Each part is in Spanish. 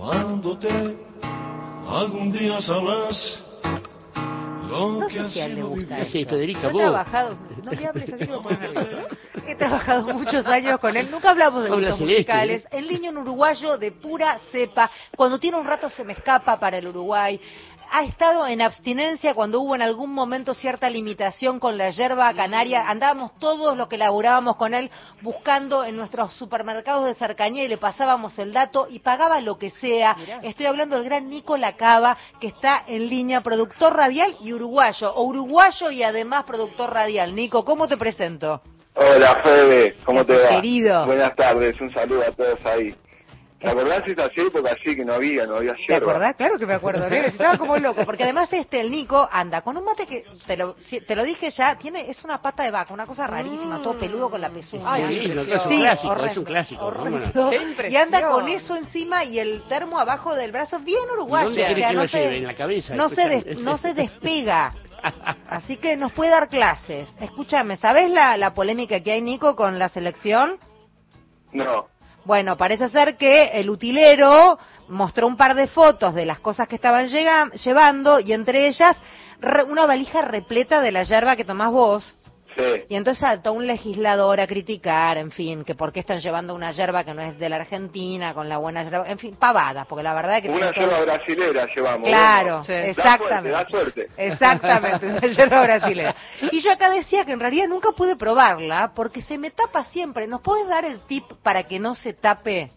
amándote, algún día sabrás lo No que sé si a él le gusta esto. Federica, Yo he trabajado, no me hables así nerviosa. He trabajado muchos años con él, nunca hablamos de gustos musicales. El niño en uruguayo de pura cepa, cuando tiene un rato se me escapa para el Uruguay. Ha estado en abstinencia cuando hubo en algún momento cierta limitación con la yerba canaria. Andábamos todos los que laburábamos con él buscando en nuestros supermercados de cercanía y le pasábamos el dato y pagaba lo que sea. Estoy hablando del gran Nico Lacaba, que está en línea, productor radial y uruguayo, o uruguayo y además productor radial. Nico, ¿cómo te presento? Hola Fede, ¿cómo te va? Querido. Buenas tardes, un saludo a todos ahí. ¿Te acordás de esa época así que no había, no había ¿Te yerba? acordás? Claro que me acuerdo, estaba como loco, porque además este, el Nico, anda con un mate que, te lo, si- te lo dije ya, tiene es una pata de vaca, una cosa rarísima, todo peludo con la pezuña. Ay, Sí, es un clásico, es horrendo, un clásico. horrendo. ¿cómo no? Qué Y anda con eso encima y el termo abajo del brazo, bien uruguayo. ¿Y dónde o querés sea, que no lo se- lleve? ¿En la cabeza? No se, des- no se despega. Así que nos puede dar clases. Escúchame, ¿sabes la, la polémica que hay, Nico, con la selección? No. Bueno, parece ser que el utilero mostró un par de fotos de las cosas que estaban llevando y entre ellas re- una valija repleta de la yerba que tomás vos. Sí. Y entonces saltó un legislador a criticar, en fin, que por qué están llevando una yerba que no es de la Argentina, con la buena yerba, en fin, pavadas, porque la verdad es que... Una tiene todo- yerba brasilera llevamos. Claro, bueno. Sí. Da exactamente. suerte, da suerte. Exactamente, una yerba brasileña. Y yo acá decía que en realidad nunca pude probarla porque se me tapa siempre. ¿Nos puedes dar el tip para que no se tape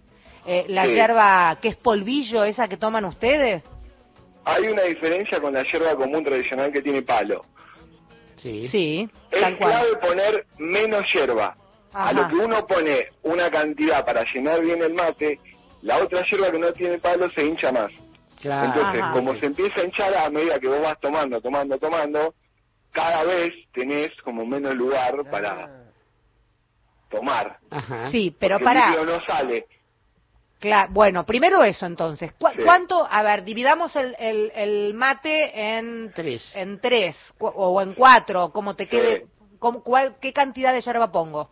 eh, la Sí. yerba que es polvillo, esa que toman ustedes? Hay una diferencia con la yerba común tradicional que tiene palo. Sí. Sí, Es tal cual. clave poner menos. Ajá. A lo que uno pone una cantidad para llenar bien el mate, la otra yerba que no tiene palo se hincha más. Claro. Entonces, Ajá. como se empieza a hinchar a medida que vos vas tomando, tomando, tomando, cada vez tenés como menos lugar para tomar. Ajá. Sí, pero Porque el para... líquido no sale. Cla- bueno, primero eso entonces. ¿Cu- Sí. ¿Cuánto? A ver, dividamos el, el, el mate en Tres. en tres o en cuatro, como te Sí. quede. ¿Cómo- cuál, ¿Qué cantidad de yerba pongo?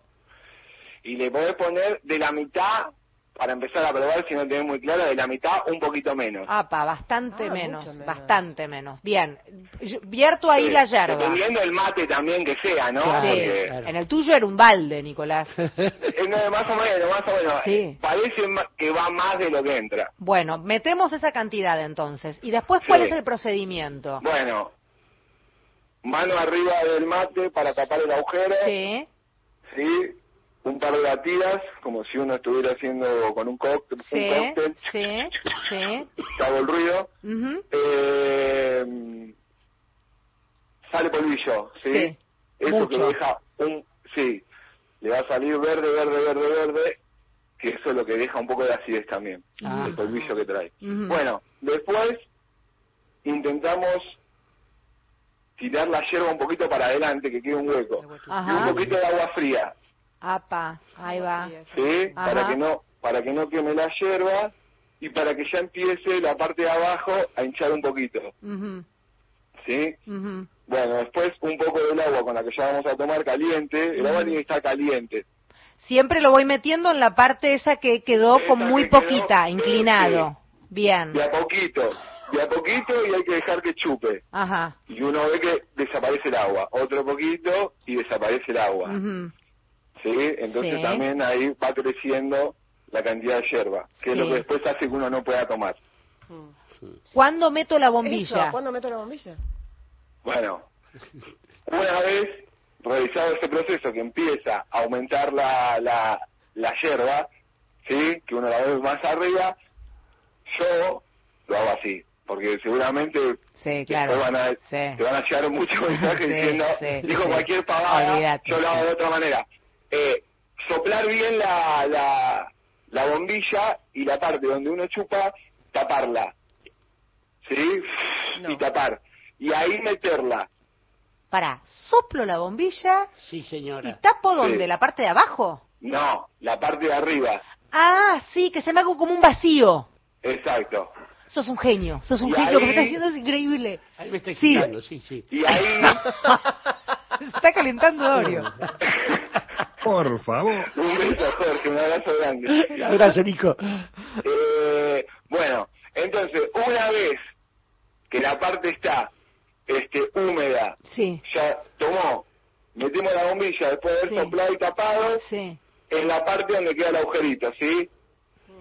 Y le podés poner de la mitad, para empezar a probar, si no tenés muy claro, de la mitad un poquito menos. Apa, bastante Ah, menos, bastante menos. Bien, yo vierto ahí Sí, la yerba. Dependiendo del mate también que sea, ¿no? Claro. Sí, Porque, claro. en el tuyo era un balde, Nicolás. eh, no, más o menos, más o menos. Sí. Eh, Parece que va más de lo que entra. Bueno, metemos esa cantidad entonces. ¿Y después cuál Sí. es el procedimiento? Bueno, mano arriba del mate para tapar el agujero. Sí, Sí, un par de batidas, como si uno estuviera haciendo con un cóctel. sí, un cóctel. sí, sí. Hago el ruido. Eh, sale polvillo, ¿sí? Sí, Eso mucho. que deja un... Sí, le va a salir verde, verde, verde, verde, que eso es lo que deja un poco de acidez también, Ah. el polvillo que trae. Bueno, después intentamos tirar la hierba un poquito para adelante, que quede un hueco. Y un poquito de agua fría, Apa, ahí va. ¿sí? Ajá. Para que no para que no queme la hierba y para que ya empiece la parte de abajo a hinchar un poquito, Ujú, ¿sí? Bueno, después un poco del agua con la que ya vamos a tomar caliente, el agua tiene que estar caliente. Siempre lo voy metiendo en la parte esa que quedó Esa con muy que quedó, poquita, sí, inclinado. Bien. De a poquito, de a poquito y hay que dejar que chupe. Ajá. Y uno ve que desaparece el agua, otro poquito y desaparece el agua. ¿Sí? Entonces Sí. también ahí va creciendo la cantidad de hierba, que es lo que después hace que uno no pueda tomar. ¿Cuándo meto la Eso, bombilla? ¿Cuándo meto la bombilla? Bueno, una vez realizado este proceso que empieza a aumentar la, la, la hierba, ¿sí? que uno la ve más arriba, yo lo hago así, porque seguramente Sí, van a, Sí. te van a llegar muchos mensajes Sí, diciendo, sí, dijo sí. cualquier pavada, Olvídate, yo lo hago sí. de otra manera. Eh, soplar bien la, la, la bombilla y la parte donde uno chupa, taparla. ¿Sí? No. Y tapar. Y ahí meterla. Para, soplo la bombilla Sí, y señora. tapo donde, Sí. la parte de abajo. No, la parte de arriba. Ah, sí, que se me haga como un vacío. Exacto. Sos un genio, sos un Y genio, lo que ahí- está haciendo es increíble. Ahí me está Sí. sí, sí. Y ahí... Se está calentando Dorio. Por favor. un beso, Jorge, un abrazo grande. Abrazo, Nico. Eh, bueno, Entonces, una vez que la parte está este, húmeda, Sí, ya tomó, metimos la bombilla después de haber Sí. soplado y tapado sí. en la parte donde queda el agujerito, ¿sí?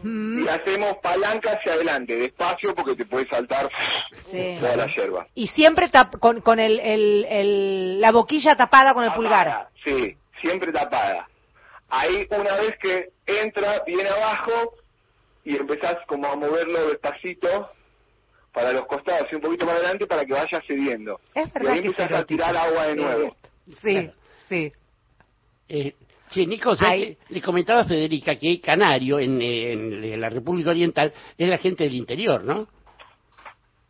Mm, Y hacemos palanca hacia adelante, despacio, porque te puede saltar Sí. toda la hierba. Y siempre tap- con, con el, el- el- la boquilla tapada con el pulgar. Sí, siempre tapada. Ahí una vez que entra bien abajo y empezás como a moverlo despacito para los costados y un poquito más adelante para que vaya cediendo. Es Y ahí empezás a tirar agua de nuevo. Sí, sí. Eh, sí, Nico, ¿sabes Ahí. le comentaba a Federica que Canario, en, en la República Oriental, es la gente del interior, ¿no?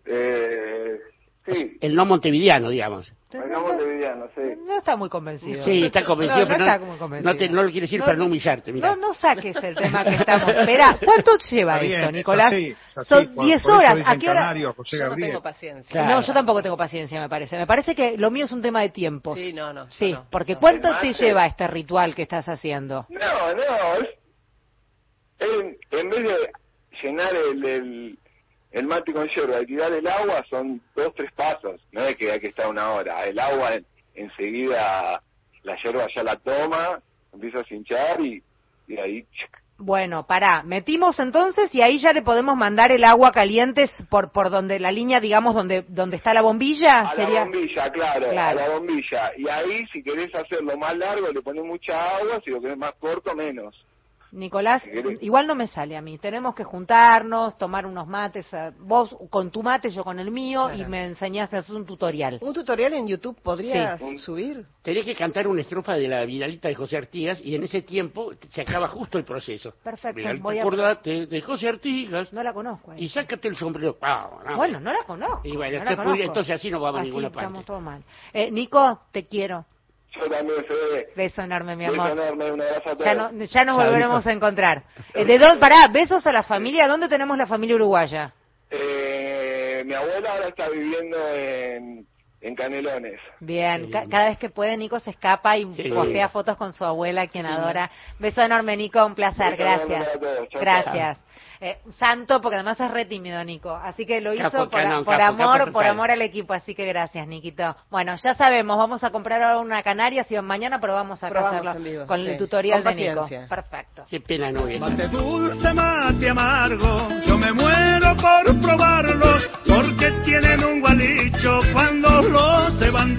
Eh, sí, El no montevideano, digamos. hagamos de villano, sí. No está muy convencido. Sí, está convencido, No, no pero está no, muy convencido. no, te- no lo quiere decir No, para no humillarte. Mira. No, no saques el tema que estamos. Espera, ¿cuánto lleva bien, esto, es Nicolás? así, es así, Son por- 10 por eso horas. ¿A qué hora? Canario, Yo no Gabriel. tengo paciencia. Claro. No, yo tampoco tengo paciencia, me parece. Me parece que lo mío es un tema de tiempos. Sí, no, no. Sí, no. porque No. ¿cuánto El te lleva este ritual que estás haciendo? No, no, es, en, en vez de llenar el, el, el mate con hierba y tirar el agua, son dos, tres pasos. No es que hay que estar una hora. El agua en- enseguida, la hierba ya la toma, empieza a hinchar y, y ahí... Bueno, pará, metimos entonces y ahí ya le podemos mandar el agua caliente por por donde la línea, digamos, donde donde está la bombilla, A sería la bombilla, claro, Claro. a la bombilla. Y ahí, si querés hacerlo más largo, le pones mucha agua, si lo querés más corto, menos. Nicolás, igual no me sale a mí. Tenemos que juntarnos, tomar unos mates, eh, vos con tu mate, yo con el mío, y me enseñás a hacer un tutorial. ¿Un tutorial en YouTube podrías Sí. subir? Tenés que cantar una estrofa de la Vidalita de José Artigas y en ese tiempo se acaba justo el proceso. Perfecto, Vidalita, voy a- acordate de José Artigas No la conozco. eh. y sácate el sombrero. Ah, no, Bueno, no la conozco. Y bueno, no la entonces, conozco. entonces así no vamos a Así ninguna parte. estamos todos mal. Eh, Nico, te quiero. Yo también sé. Beso enorme, mi Beso amor. enorme, un abrazo a todos. Ya, no, ya nos volveremos a encontrar. Eh, ¿De dónde? Pará, besos a la familia. ¿Dónde tenemos la familia uruguaya? Eh, mi abuela ahora está viviendo en, en Canelones. Bien, ca- cada vez que puede Nico se escapa y Sí. postea fotos con su abuela, quien adora. Beso enorme, Nico, un placer, gracias. para todos. Chao, Gracias. Eh, santo, porque además es re tímido, Nico. Así que lo hizo por, canon, por capo, amor, capo por amor al equipo. Así que gracias, Niquito. Bueno, ya sabemos, vamos a comprar ahora una canaria, si mañana probamos Probamos hacerlo en vivo, con sí. el tutorial Con de Nico. Perfecto. Qué pena no. Mate dulce, mate amargo, yo me muero por probarlos, porque tienen un gualicho cuando los se van